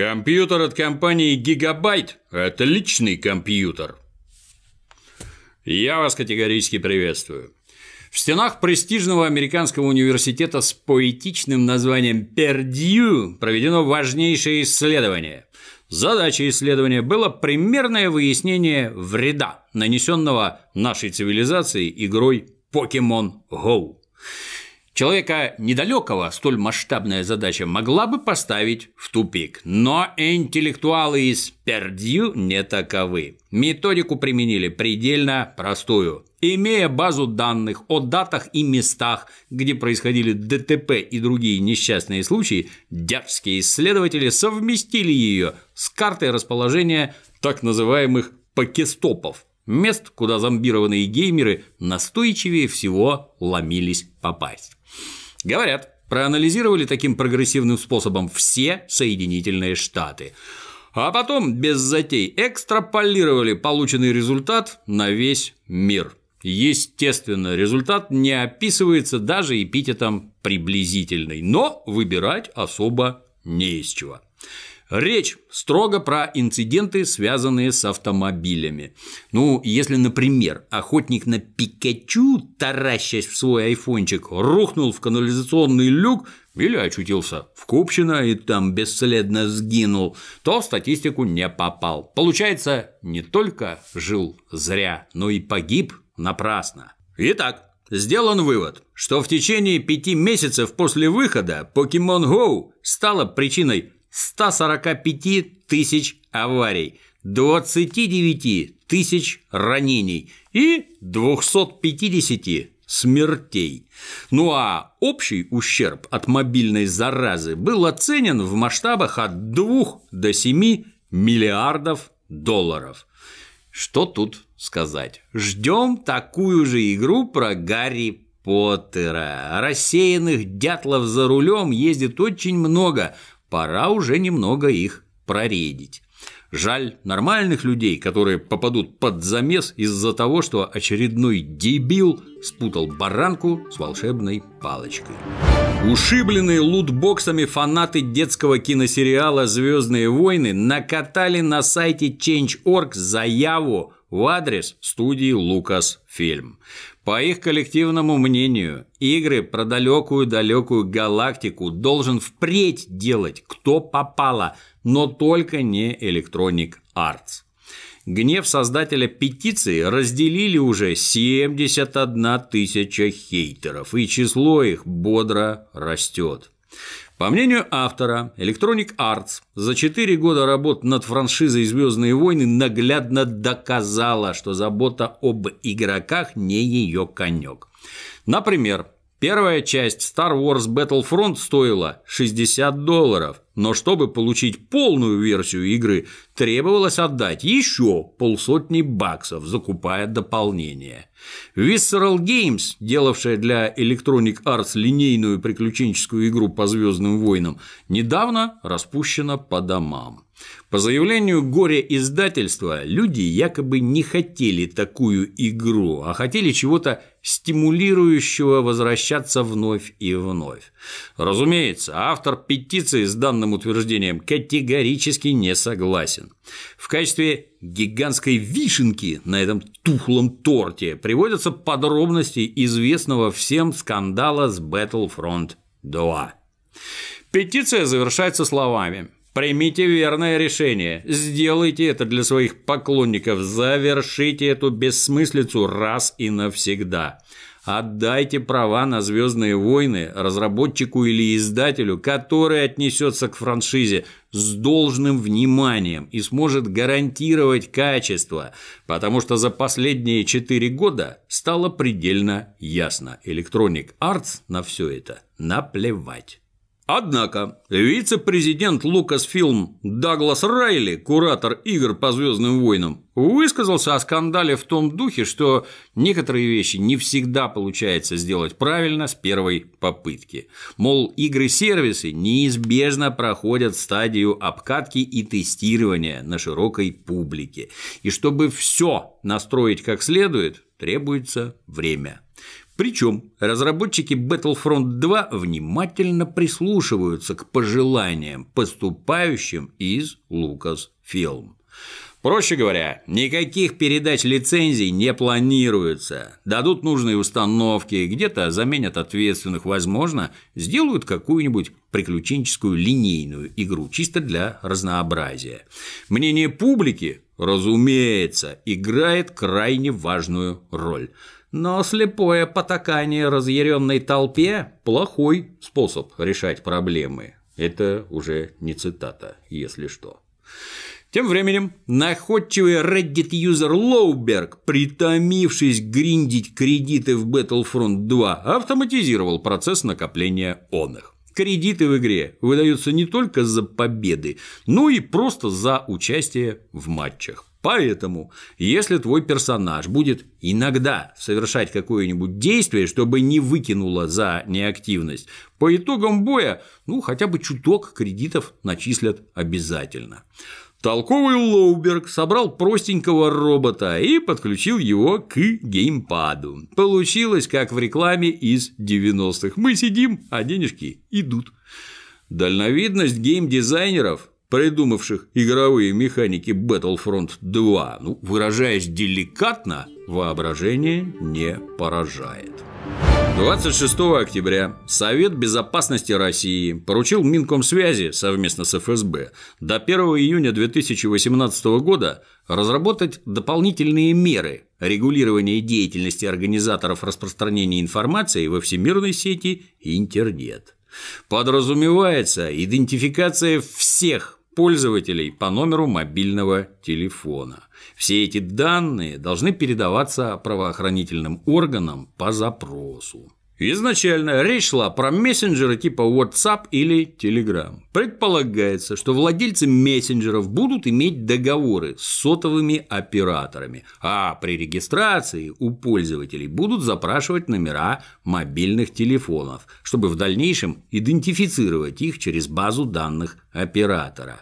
Компьютер от компании Gigabyte – это личный компьютер. Я вас категорически приветствую. В стенах престижного американского университета с поэтичным названием Пердью проведено важнейшее исследование. Задачей исследования было примерное выяснение вреда, нанесенного нашей цивилизации игрой Pokemon Go. Человека недалекого столь масштабная задача могла бы поставить в тупик, но интеллектуалы из Пердью не таковы. Методику применили предельно простую. Имея базу данных о датах и местах, где происходили ДТП и другие несчастные случаи, дерзкие исследователи совместили ее с картой расположения так называемых покестопов – мест, куда зомбированные геймеры настойчивее всего ломились попасть. Говорят, проанализировали таким прогрессивным способом все Соединительные Штаты. А потом, без затей, экстраполировали полученный результат на весь мир. Естественно, результат не описывается даже эпитетом «приблизительный», но выбирать особо не из чего. Речь строго про инциденты, связанные с автомобилями. Ну, если, например, охотник на Пикачу, таращась в свой айфончик, рухнул в канализационный люк или очутился в Купчино и там бесследно сгинул, то в статистику не попал. Получается, не только жил зря, но и погиб напрасно. Итак, Сделан вывод, что в течение пяти месяцев после выхода Pokemon Go стала причиной 145 тысяч аварий, 29 тысяч ранений и 250 смертей. Ну а общий ущерб от мобильной заразы был оценен в масштабах от 2 до 7 миллиардов долларов. Что тут сказать? Ждем такую же игру про Гарри Поттера. Рассеянных дятлов за рулем ездит очень много, пора уже немного их проредить. Жаль нормальных людей, которые попадут под замес из-за того, что очередной дебил спутал баранку с волшебной палочкой. Ушибленные лутбоксами фанаты детского киносериала «Звездные войны» накатали на сайте Change.org заяву в адрес студии Lucasfilm. По их коллективному мнению, игры про далекую-далекую галактику должен впредь делать кто попало, но только не Electronic Arts. Гнев создателя петиции разделили уже 71 тысяча хейтеров, и число их бодро растет. По мнению автора, Electronic Arts за 4 года работы над франшизой «Звездные войны» наглядно доказала, что забота об игроках не ее конек. Например, Первая часть Star Wars Battlefront стоила 60 долларов, но чтобы получить полную версию игры, требовалось отдать еще полсотни баксов, закупая дополнение. Visceral Games, делавшая для Electronic Arts линейную приключенческую игру по Звездным войнам, недавно распущена по домам. По заявлению горе-издательства, люди якобы не хотели такую игру, а хотели чего-то стимулирующего возвращаться вновь и вновь. Разумеется, автор петиции с данным утверждением категорически не согласен. В качестве гигантской вишенки на этом тухлом торте приводятся подробности известного всем скандала с Battlefront 2. Петиция завершается словами Примите верное решение, сделайте это для своих поклонников, завершите эту бессмыслицу раз и навсегда. Отдайте права на Звездные войны разработчику или издателю, который отнесется к франшизе с должным вниманием и сможет гарантировать качество, потому что за последние четыре года стало предельно ясно. Electronic Arts на все это наплевать. Однако вице-президент Lucasfilm Даглас Райли, куратор игр по Звездным войнам, высказался о скандале в том духе, что некоторые вещи не всегда получается сделать правильно с первой попытки. Мол, игры-сервисы неизбежно проходят стадию обкатки и тестирования на широкой публике. И чтобы все настроить как следует, требуется время. Причем разработчики Battlefront 2 внимательно прислушиваются к пожеланиям, поступающим из Lucasfilm. Проще говоря, никаких передач лицензий не планируется. Дадут нужные установки, где-то заменят ответственных, возможно, сделают какую-нибудь приключенческую линейную игру, чисто для разнообразия. Мнение публики, разумеется, играет крайне важную роль. Но слепое потакание разъяренной толпе – плохой способ решать проблемы. Это уже не цитата, если что. Тем временем находчивый Reddit-юзер Лоуберг, притомившись гриндить кредиты в Battlefront 2, автоматизировал процесс накопления он их. Кредиты в игре выдаются не только за победы, но и просто за участие в матчах. Поэтому, если твой персонаж будет иногда совершать какое-нибудь действие, чтобы не выкинуло за неактивность, по итогам боя, ну, хотя бы чуток кредитов начислят обязательно. Толковый Лоуберг собрал простенького робота и подключил его к геймпаду. Получилось, как в рекламе из 90-х. Мы сидим, а денежки идут. Дальновидность геймдизайнеров, придумавших игровые механики Battlefront 2, ну, выражаясь деликатно, воображение не поражает. 26 октября Совет Безопасности России поручил Минкомсвязи совместно с ФСБ до 1 июня 2018 года разработать дополнительные меры регулирования деятельности организаторов распространения информации во всемирной сети интернет. Подразумевается идентификация всех пользователей по номеру мобильного телефона. Все эти данные должны передаваться правоохранительным органам по запросу. Изначально речь шла про мессенджеры типа WhatsApp или Telegram. Предполагается, что владельцы мессенджеров будут иметь договоры с сотовыми операторами, а при регистрации у пользователей будут запрашивать номера мобильных телефонов, чтобы в дальнейшем идентифицировать их через базу данных оператора.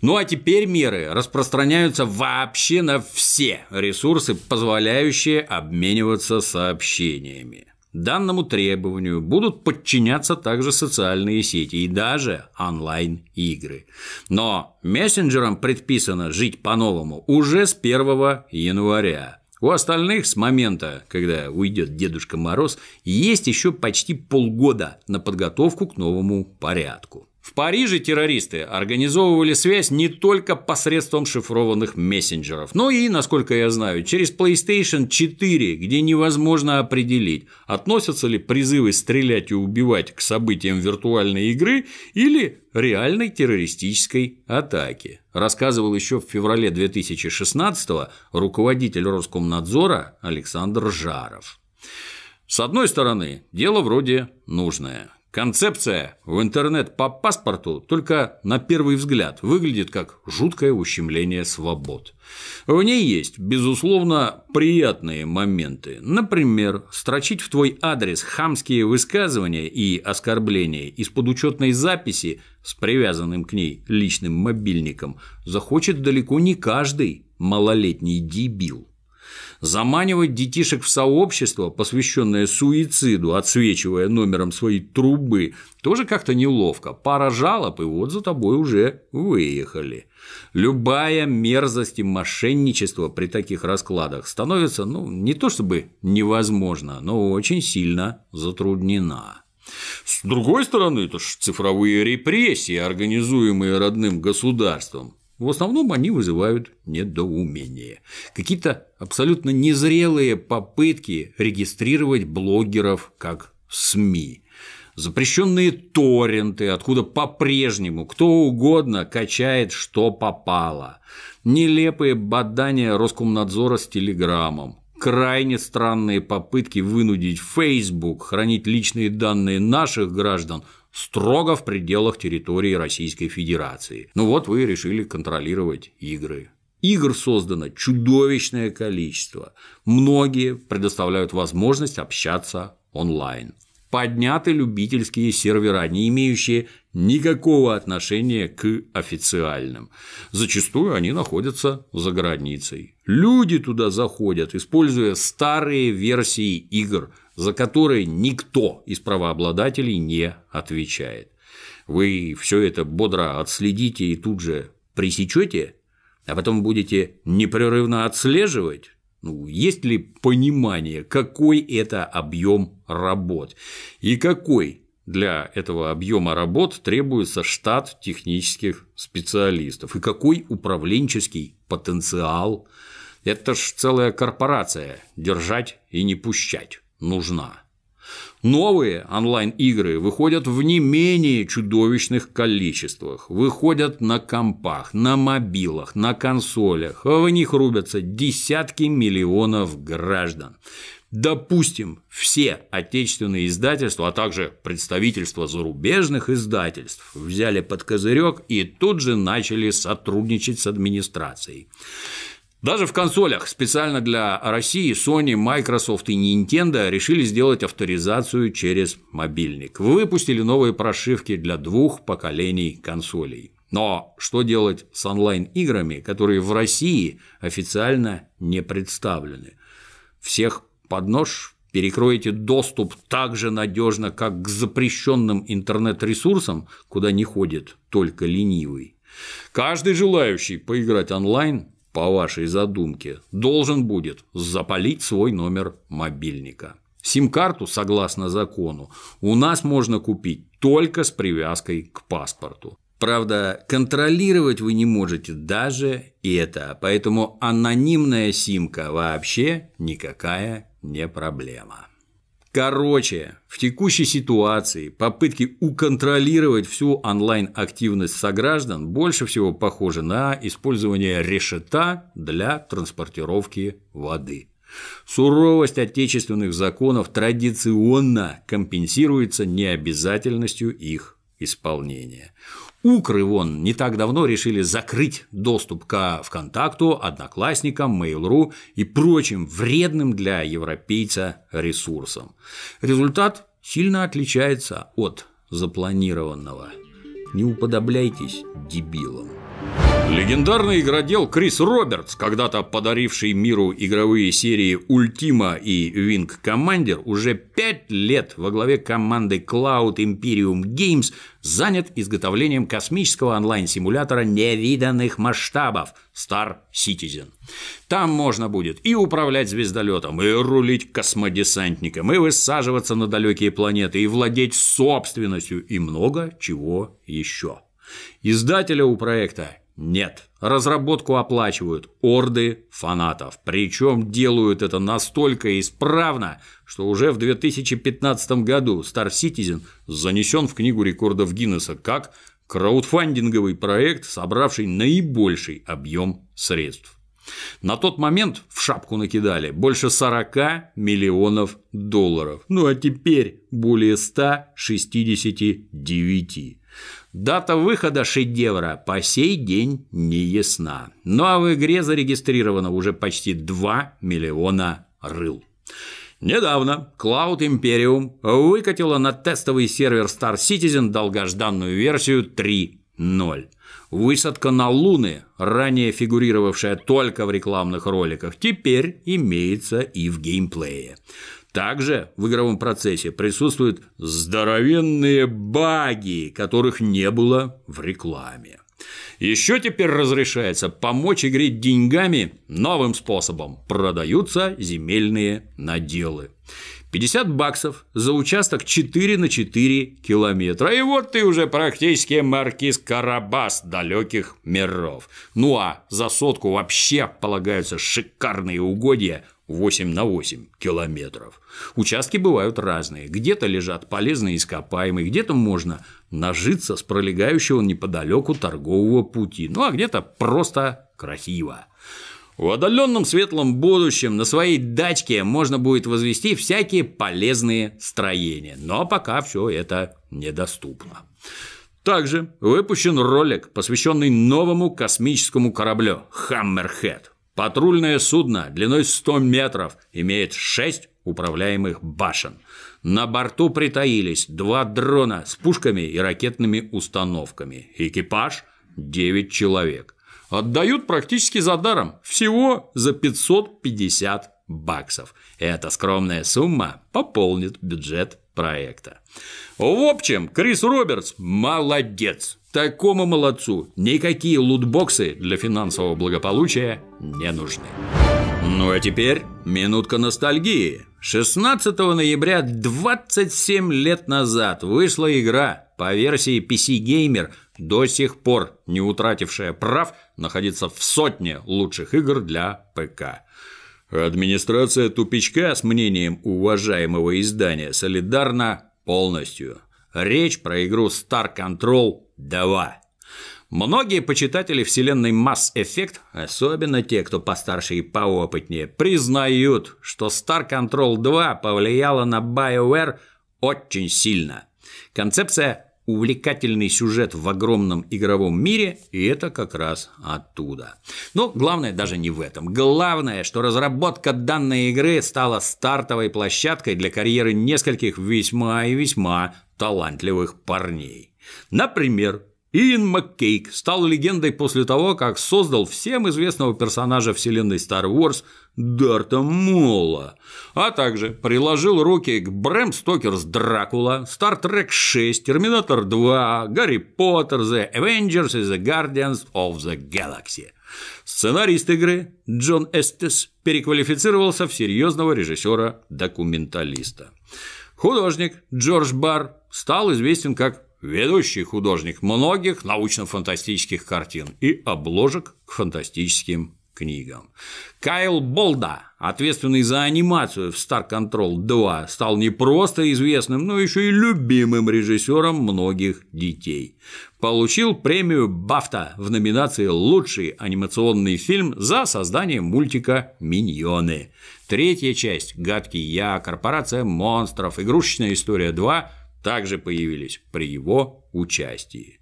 Ну а теперь меры распространяются вообще на все ресурсы, позволяющие обмениваться сообщениями. Данному требованию будут подчиняться также социальные сети и даже онлайн-игры. Но мессенджерам предписано жить по-новому уже с 1 января. У остальных с момента, когда уйдет Дедушка Мороз, есть еще почти полгода на подготовку к новому порядку. В Париже террористы организовывали связь не только посредством шифрованных мессенджеров, но и, насколько я знаю, через PlayStation 4, где невозможно определить, относятся ли призывы стрелять и убивать к событиям виртуальной игры или реальной террористической атаки. Рассказывал еще в феврале 2016 руководитель Роскомнадзора Александр Жаров. С одной стороны, дело вроде нужное. Концепция в интернет по паспорту только на первый взгляд выглядит как жуткое ущемление свобод. В ней есть, безусловно, приятные моменты. Например, строчить в твой адрес хамские высказывания и оскорбления из-под учетной записи с привязанным к ней личным мобильником захочет далеко не каждый малолетний дебил. Заманивать детишек в сообщество, посвященное суициду, отсвечивая номером своей трубы, тоже как-то неловко. Пара жалоб, и вот за тобой уже выехали. Любая мерзость и мошенничество при таких раскладах становится, ну, не то чтобы невозможно, но очень сильно затруднена. С другой стороны, это ж цифровые репрессии, организуемые родным государством. В основном они вызывают недоумение. Какие-то абсолютно незрелые попытки регистрировать блогеров как СМИ. Запрещенные торренты, откуда по-прежнему кто угодно качает, что попало. Нелепые бадания Роскомнадзора с Телеграмом. Крайне странные попытки вынудить Facebook хранить личные данные наших граждан строго в пределах территории Российской Федерации. Ну вот вы решили контролировать игры. Игр создано чудовищное количество. Многие предоставляют возможность общаться онлайн. Подняты любительские сервера, не имеющие никакого отношения к официальным. Зачастую они находятся за границей. Люди туда заходят, используя старые версии игр за которые никто из правообладателей не отвечает. Вы все это бодро отследите и тут же пресечете, а потом будете непрерывно отслеживать, ну, есть ли понимание, какой это объем работ и какой для этого объема работ требуется штат технических специалистов и какой управленческий потенциал. Это ж целая корпорация держать и не пущать нужна. Новые онлайн-игры выходят в не менее чудовищных количествах, выходят на компах, на мобилах, на консолях, в них рубятся десятки миллионов граждан. Допустим, все отечественные издательства, а также представительства зарубежных издательств взяли под козырек и тут же начали сотрудничать с администрацией. Даже в консолях специально для России Sony, Microsoft и Nintendo решили сделать авторизацию через мобильник. Выпустили новые прошивки для двух поколений консолей. Но что делать с онлайн-играми, которые в России официально не представлены? Всех под нож перекроете доступ так же надежно, как к запрещенным интернет-ресурсам, куда не ходит только ленивый. Каждый желающий поиграть онлайн по вашей задумке, должен будет запалить свой номер мобильника. Сим-карту, согласно закону, у нас можно купить только с привязкой к паспорту. Правда, контролировать вы не можете даже это, поэтому анонимная симка вообще никакая не проблема. Короче, в текущей ситуации попытки уконтролировать всю онлайн-активность сограждан больше всего похожи на использование решета для транспортировки воды. Суровость отечественных законов традиционно компенсируется необязательностью их исполнения. Укры вон не так давно решили закрыть доступ к ВКонтакту, Одноклассникам, Mail.ru и прочим вредным для европейца ресурсам. Результат сильно отличается от запланированного. Не уподобляйтесь дебилам. Легендарный игродел Крис Робертс, когда-то подаривший миру игровые серии Ultima и Wing Commander, уже пять лет во главе команды Cloud Imperium Games занят изготовлением космического онлайн-симулятора невиданных масштабов Star Citizen. Там можно будет и управлять звездолетом, и рулить космодесантником, и высаживаться на далекие планеты, и владеть собственностью, и много чего еще. Издателя у проекта нет. Разработку оплачивают орды фанатов. Причем делают это настолько исправно, что уже в 2015 году Star Citizen занесен в Книгу рекордов Гиннесса как краудфандинговый проект, собравший наибольший объем средств. На тот момент в шапку накидали больше 40 миллионов долларов, ну а теперь более 169. Дата выхода шедевра по сей день не ясна. Ну а в игре зарегистрировано уже почти 2 миллиона рыл. Недавно Cloud Imperium выкатила на тестовый сервер Star Citizen долгожданную версию 3.0. Высадка на Луны, ранее фигурировавшая только в рекламных роликах, теперь имеется и в геймплее. Также в игровом процессе присутствуют здоровенные баги, которых не было в рекламе. Еще теперь разрешается помочь игре деньгами новым способом. Продаются земельные наделы. 50 баксов за участок 4 на 4 километра. И вот ты уже практически маркиз Карабас далеких миров. Ну а за сотку вообще полагаются шикарные угодья 8 на 8 километров. Участки бывают разные. Где-то лежат полезные ископаемые, где-то можно нажиться с пролегающего неподалеку торгового пути, ну а где-то просто красиво. В отдаленном светлом будущем на своей дачке можно будет возвести всякие полезные строения, но пока все это недоступно. Также выпущен ролик, посвященный новому космическому кораблю «Хаммерхед», Патрульное судно длиной 100 метров имеет 6 управляемых башен. На борту притаились два дрона с пушками и ракетными установками. Экипаж – 9 человек. Отдают практически за даром, всего за 550 баксов. Эта скромная сумма пополнит бюджет проекта. В общем, Крис Робертс молодец. Такому молодцу никакие лутбоксы для финансового благополучия не нужны. Ну а теперь минутка ностальгии. 16 ноября 27 лет назад вышла игра по версии PC Gamer, до сих пор не утратившая прав находиться в сотне лучших игр для ПК. Администрация тупичка с мнением уважаемого издания солидарна полностью. Речь про игру Star Control 2. Многие почитатели вселенной Mass Effect, особенно те, кто постарше и поопытнее, признают, что Star Control 2 повлияла на BioWare очень сильно. Концепция увлекательный сюжет в огромном игровом мире, и это как раз оттуда. Но главное даже не в этом. Главное, что разработка данной игры стала стартовой площадкой для карьеры нескольких весьма и весьма талантливых парней. Например, Иэн Маккейк стал легендой после того, как создал всем известного персонажа вселенной Star Wars Дарта Мола, а также приложил руки к Брэм Стокерс Дракула, Star Trek 6, Терминатор 2, Гарри Поттер, The Avengers и The Guardians of the Galaxy. Сценарист игры Джон Эстес переквалифицировался в серьезного режиссера-документалиста. Художник Джордж Бар стал известен как ведущий художник многих научно-фантастических картин и обложек к фантастическим книгам. Кайл Болда, ответственный за анимацию в Star Control 2, стал не просто известным, но еще и любимым режиссером многих детей. Получил премию Бафта в номинации «Лучший анимационный фильм» за создание мультика «Миньоны». Третья часть «Гадкий я», «Корпорация монстров», «Игрушечная история 2» также появились при его участии.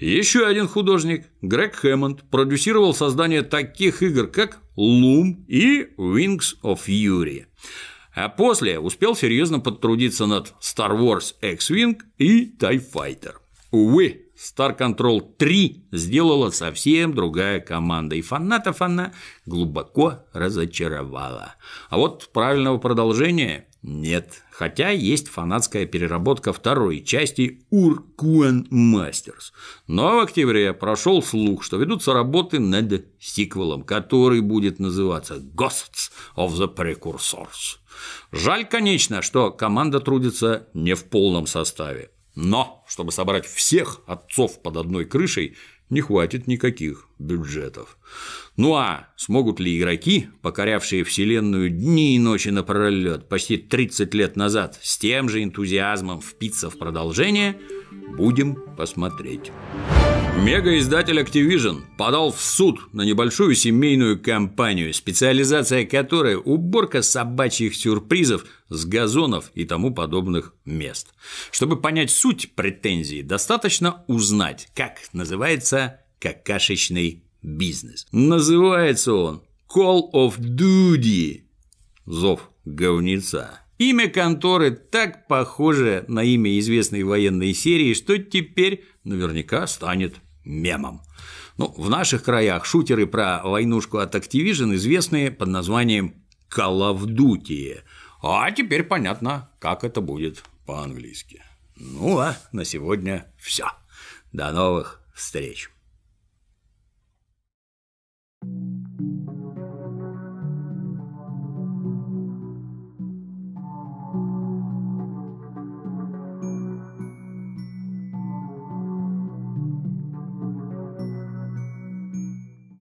Еще один художник, Грег Хэммонд, продюсировал создание таких игр, как Loom и Wings of Fury. А после успел серьезно подтрудиться над Star Wars X-Wing и TIE Fighter. Увы, Star Control 3 сделала совсем другая команда, и фанатов она глубоко разочаровала. А вот правильного продолжения нет, хотя есть фанатская переработка второй части Уркуэн Мастерс. Но в октябре прошел слух, что ведутся работы над сиквелом, который будет называться Ghosts of the Precursors. Жаль, конечно, что команда трудится не в полном составе. Но, чтобы собрать всех отцов под одной крышей, не хватит никаких бюджетов. Ну а смогут ли игроки, покорявшие Вселенную дни и ночи напролет почти 30 лет назад, с тем же энтузиазмом впиться в продолжение, будем посмотреть. Мегаиздатель Activision подал в суд на небольшую семейную компанию, специализация которой – уборка собачьих сюрпризов с газонов и тому подобных мест. Чтобы понять суть претензий, достаточно узнать, как называется какашечный бизнес. Называется он Call of Duty – зов говнеца. Имя конторы так похоже на имя известной военной серии, что теперь наверняка станет мемом. Ну, в наших краях шутеры про войнушку от Activision известны под названием Duty. А теперь понятно, как это будет по-английски. Ну а на сегодня все. До новых встреч.